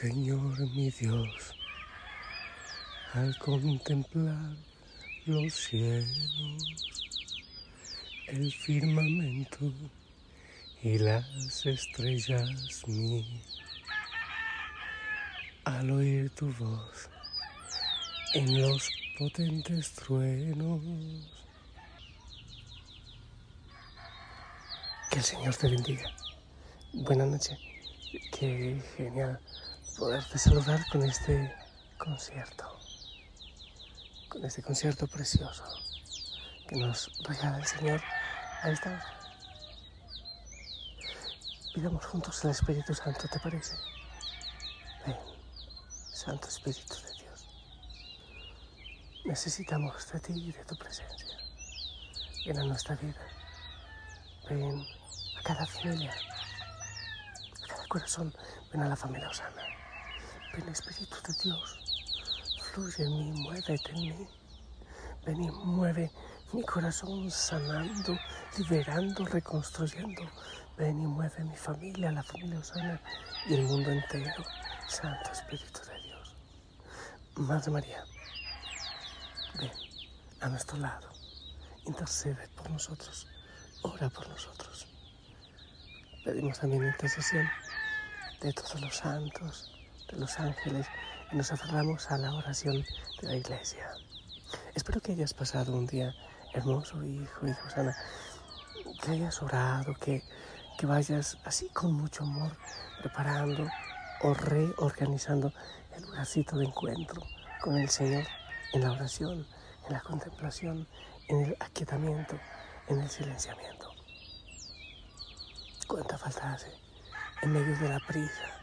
Señor mi Dios al contemplar los cielos, el firmamento y las estrellas mil. Al oír tu voz en los potentes truenos. Que el Señor te bendiga. Buenas noches. Qué genial poderte saludar con este concierto. Con este concierto precioso que nos regala el Señor a esta hora. Pidamos juntos al Espíritu Santo, ¿te parece? Ven, Santo Espíritu de Dios. Necesitamos de ti y de tu presencia. Ven a nuestra vida. Ven a cada familia, a cada corazón. Ven a la familia Osana. Espíritu de Dios. Fluye en mí, muévete en mí. Ven y mueve mi corazón sanando, liberando, reconstruyendo. Ven y mueve mi familia, la familia Osana y el mundo entero. Santo Espíritu de Dios. Madre María, ven a nuestro lado. Intercede por nosotros. Ora por nosotros. Pedimos también intercesión de todos los santos, de los ángeles, y nos aferramos a la oración de la iglesia. Espero que hayas pasado un día hermoso, hijo y Susana, que hayas orado, que, que vayas así con mucho amor preparando o reorganizando el lugarcito de encuentro con el Señor en la oración, en la contemplación, en el aquietamiento, en el silenciamiento. ¿Cuánta falta hace en medio de la prisa?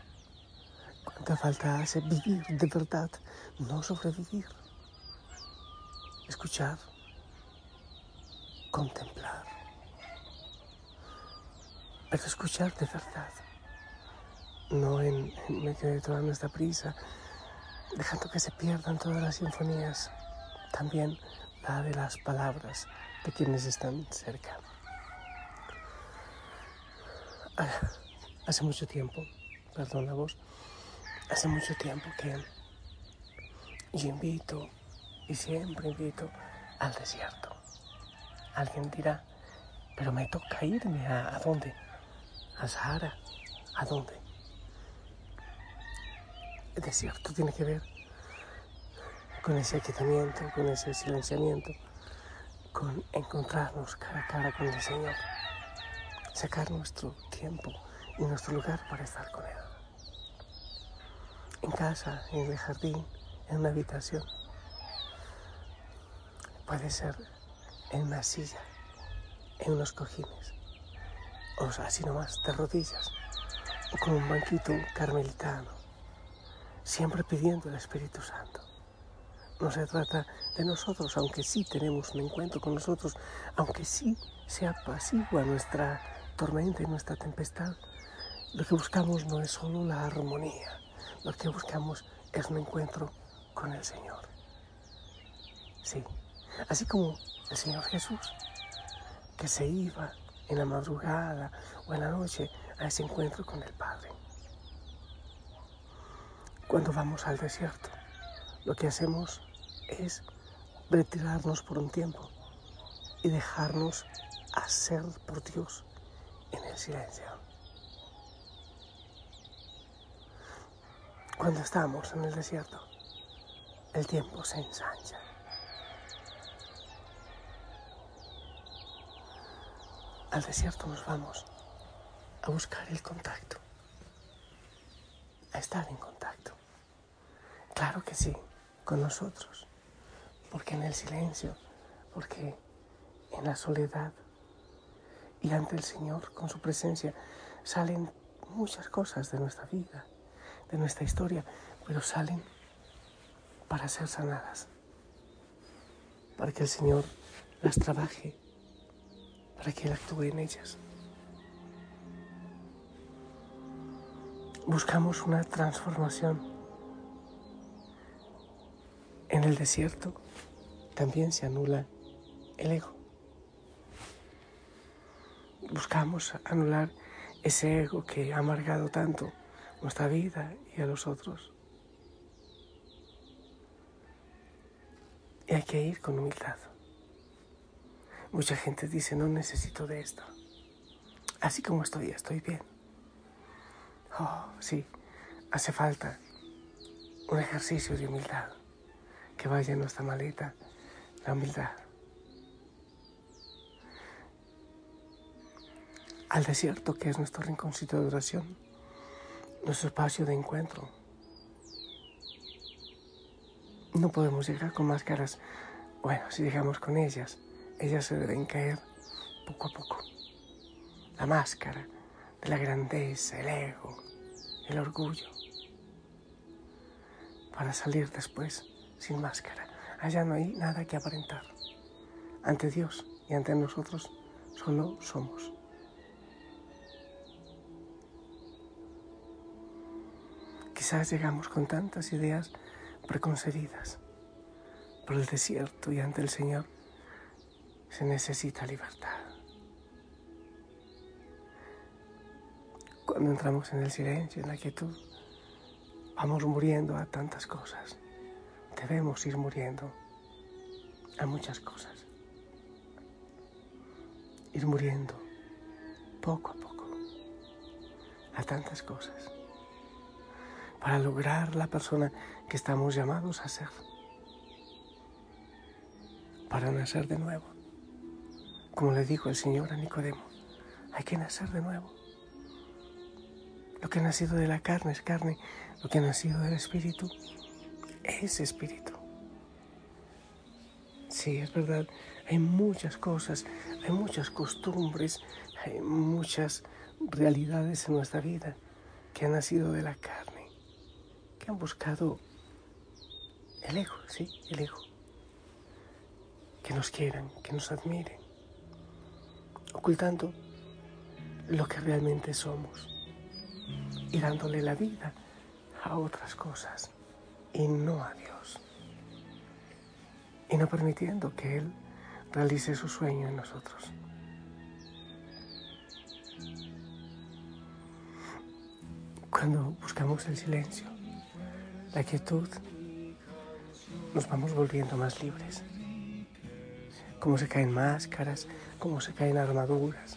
¿Cuánta falta hace vivir de verdad, no sobrevivir? Escuchar, contemplar, pero escuchar de verdad, no en, medio de toda nuestra prisa, dejando que se pierdan todas las sinfonías, también la de las palabras de quienes están cerca. Hace mucho tiempo, perdón la voz, hace mucho tiempo que yo invito y siempre invito al desierto. Alguien dirá, pero me toca irme a, a dónde? A Sahara. ¿A dónde? El desierto tiene que ver con ese aquietamiento, con ese silenciamiento, con encontrarnos cara a cara con el Señor, sacar nuestro tiempo y nuestro lugar para estar con Él. En casa, en el jardín, en una habitación. Puede ser en una silla, en unos cojines, o así nomás, de rodillas, o con un banquito carmelitano, siempre pidiendo el Espíritu Santo. No se trata de nosotros, aunque sí tenemos un encuentro con nosotros, aunque sí se apacigua nuestra tormenta y nuestra tempestad, lo que buscamos no es solo la armonía, lo que buscamos es un encuentro con el Señor. Sí, así como el Señor Jesús, que se iba en la madrugada o en la noche a ese encuentro con el Padre. Cuando vamos al desierto, lo que hacemos es retirarnos por un tiempo y dejarnos hacer por Dios en el silencio. Cuando estamos en el desierto, el tiempo se ensancha. Al desierto nos vamos a buscar el contacto, a estar en contacto. Claro que sí, con nosotros, porque en el silencio, porque en la soledad y ante el Señor con su presencia salen muchas cosas de nuestra vida, de nuestra historia, pero salen para ser sanadas, para que el Señor las trabaje, para que Él actúe en ellas. Buscamos una transformación. En el desierto también se anula el ego. Buscamos anular ese ego que ha amargado tanto nuestra vida y a los otros. Y hay que ir con humildad. Mucha gente dice, no necesito de esto. Así como estoy, estoy bien. Oh, sí, hace falta un ejercicio de humildad. Que vaya en nuestra maleta la humildad. Al desierto que es nuestro rinconcito de oración, nuestro espacio de encuentro. No podemos llegar con máscaras. Bueno, si llegamos con ellas, ellas se deben caer poco a poco. La máscara de la grandeza, el ego, el orgullo, para salir después sin máscara. Allá no hay nada que aparentar. Ante Dios y ante nosotros solo somos. Quizás llegamos con tantas ideas preconcebidas por el desierto y ante el Señor se necesita libertad. Cuando entramos en el silencio, en la quietud, vamos muriendo a tantas cosas. Debemos ir muriendo a muchas cosas. Ir muriendo poco a poco a tantas cosas para lograr la persona que estamos llamados a ser, para nacer de nuevo. Como le dijo el Señor a Nicodemo, hay que nacer de nuevo. Lo que ha nacido de la carne es carne, lo que ha nacido del espíritu es espíritu. Sí, es verdad, hay muchas cosas, hay muchas costumbres, hay muchas realidades en nuestra vida que han nacido de la carne, han buscado el ego, sí, el ego. Que nos quieran, que nos admiren, ocultando lo que realmente somos y dándole la vida a otras cosas y no a Dios. Y no permitiendo que Él realice su sueño en nosotros. Cuando buscamos el silencio, la quietud, nos vamos volviendo más libres. Como se caen máscaras, como se caen armaduras.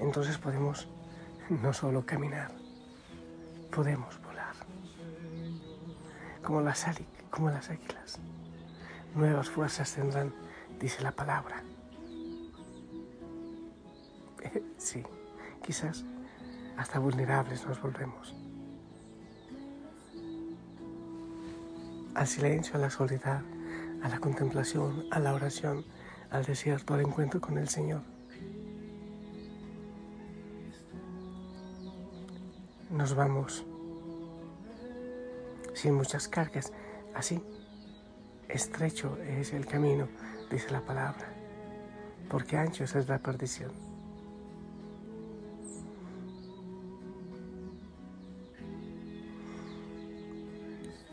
Entonces podemos no solo caminar, podemos volar. Como las, águilas. Nuevas fuerzas tendrán, dice la palabra. Sí, quizás hasta vulnerables nos volvemos. Al silencio, a la soledad, a la contemplación, a la oración, al desierto, al encuentro con el Señor. nos vamos sin muchas cargas. Así, estrecho es el camino, dice la palabra, porque ancho es la perdición.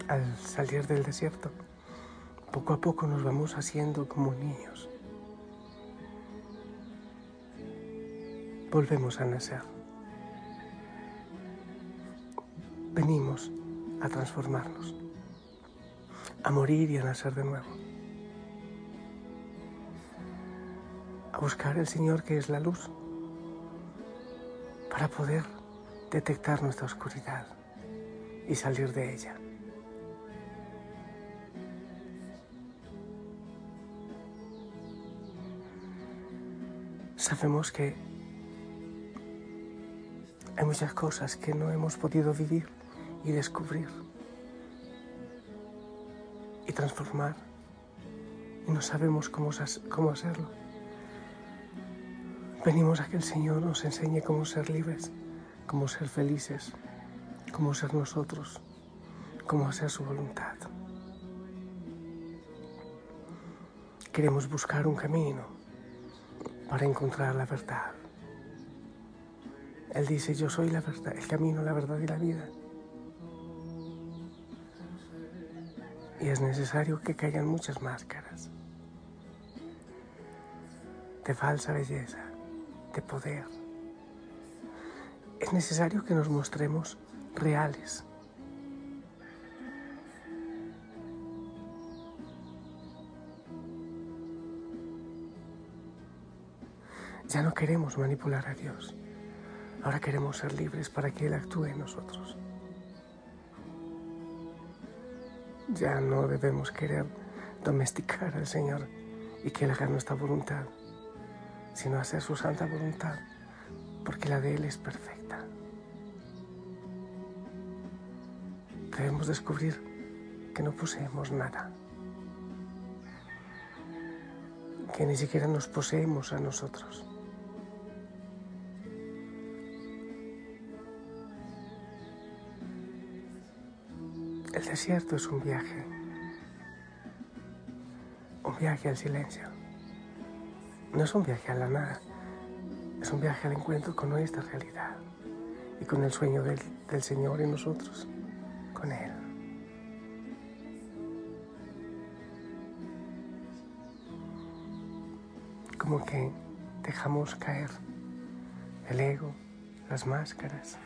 Al salir del desierto, poco a poco nos vamos haciendo como niños. Volvemos a nacer. venimos a transformarnos, a morir y a nacer de nuevo, a buscar el Señor que es la luz, para poder detectar nuestra oscuridad y salir de ella. Sabemos que hay muchas cosas que no hemos podido vivir y descubrir y transformar y no sabemos cómo, cómo hacerlo. Venimos a que el Señor nos enseñe cómo ser libres, cómo ser felices, cómo ser nosotros, cómo hacer su voluntad. Queremos buscar un camino para encontrar la verdad. Él dice, yo soy la verdad, el camino, la verdad y la vida. y es necesario que caigan muchas máscaras de falsa belleza, de poder. Es necesario que nos mostremos reales. Ya no queremos manipular a Dios. Ahora queremos ser libres para que Él actúe en nosotros. Ya no debemos querer domesticar al Señor y que Él haga nuestra voluntad, sino hacer su santa voluntad, porque la de Él es perfecta. Debemos descubrir que no poseemos nada, que ni siquiera nos poseemos a nosotros. Desierto es un viaje, un viaje al silencio. No es un viaje a la nada, es un viaje al encuentro con nuestra realidad y con el sueño del, del Señor en nosotros, con Él. Como que dejamos caer el ego, las máscaras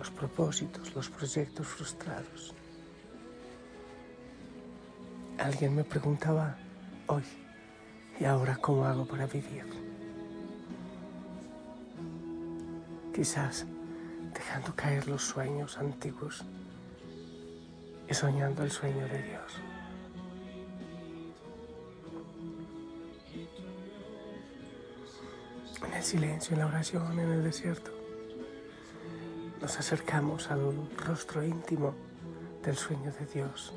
los propósitos, los proyectos frustrados. Alguien me preguntaba hoy, ¿y ahora cómo hago para vivir? Quizás dejando caer los sueños antiguos y soñando el sueño de Dios. En el silencio, en la oración, en el desierto nos acercamos al rostro íntimo del sueño de Dios.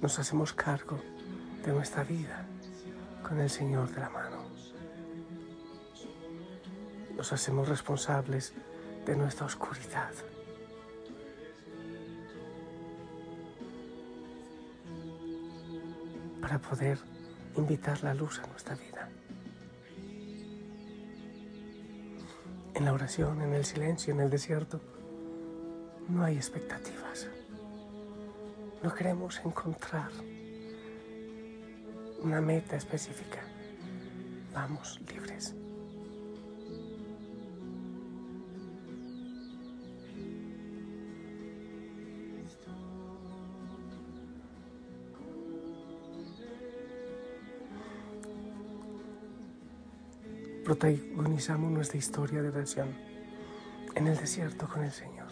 Nos hacemos cargo de nuestra vida con el Señor de la mano. Nos hacemos responsables de nuestra oscuridad. para poder invitar la luz a nuestra vida. En la oración, en el silencio, en el desierto, no hay expectativas. No queremos encontrar una meta específica. Vamos libres. Protagonizamos nuestra historia de oración en el desierto con el Señor.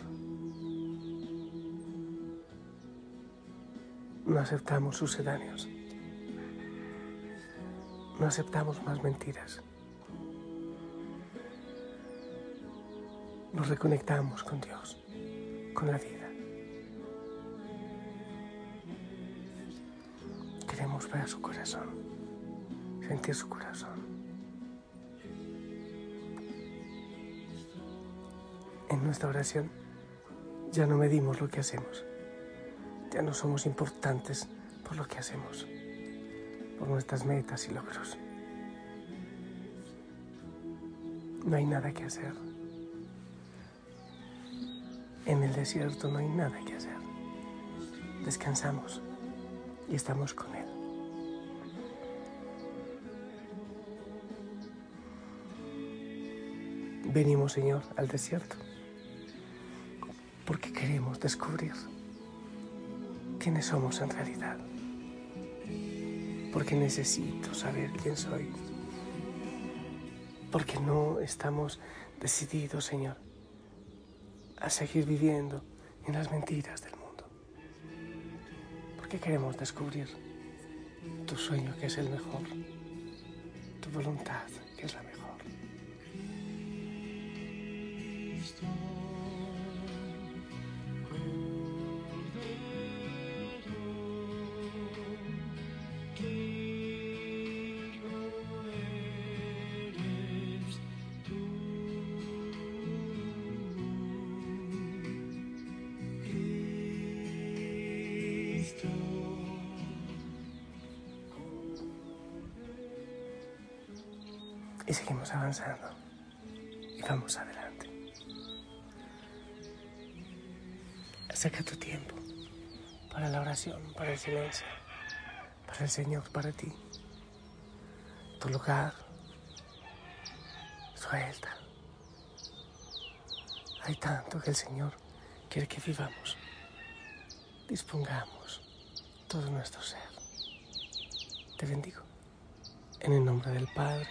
No aceptamos sucedáneos. No aceptamos más mentiras. Nos reconectamos con Dios, con la vida. Queremos ver su corazón, sentir su corazón. En nuestra oración ya no medimos lo que hacemos. Ya no somos importantes por lo que hacemos, por nuestras metas y logros. No hay nada que hacer. En el desierto no hay nada que hacer. Descansamos y estamos con Él. Venimos, Señor, al desierto porque queremos descubrir quiénes somos en realidad. Porque necesito saber quién soy. Porque no estamos decididos, Señor, a seguir viviendo en las mentiras del mundo. Porque queremos descubrir tu sueño que es el mejor, tu voluntad seguimos avanzando. Y vamos adelante. Saca tu tiempo para la oración, para el silencio, para el Señor, para ti. Tu lugar. Suelta. Hay tanto que el Señor quiere que vivamos. Dispongamos todo nuestro ser. Te bendigo. En el nombre del Padre,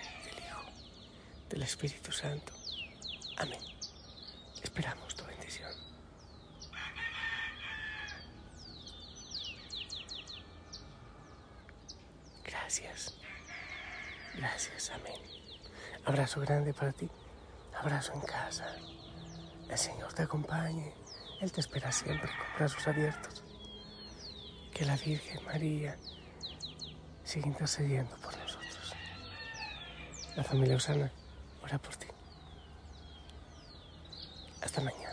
del Espíritu Santo. Amén. Esperamos tu bendición. Gracias. Gracias. Amén. Abrazo grande para ti. Abrazo en casa. El Señor te acompañe. Él te espera siempre con brazos abiertos. Que la Virgen María siga intercediendo por nosotros. La familia Osana ora por ti. Hasta mañana.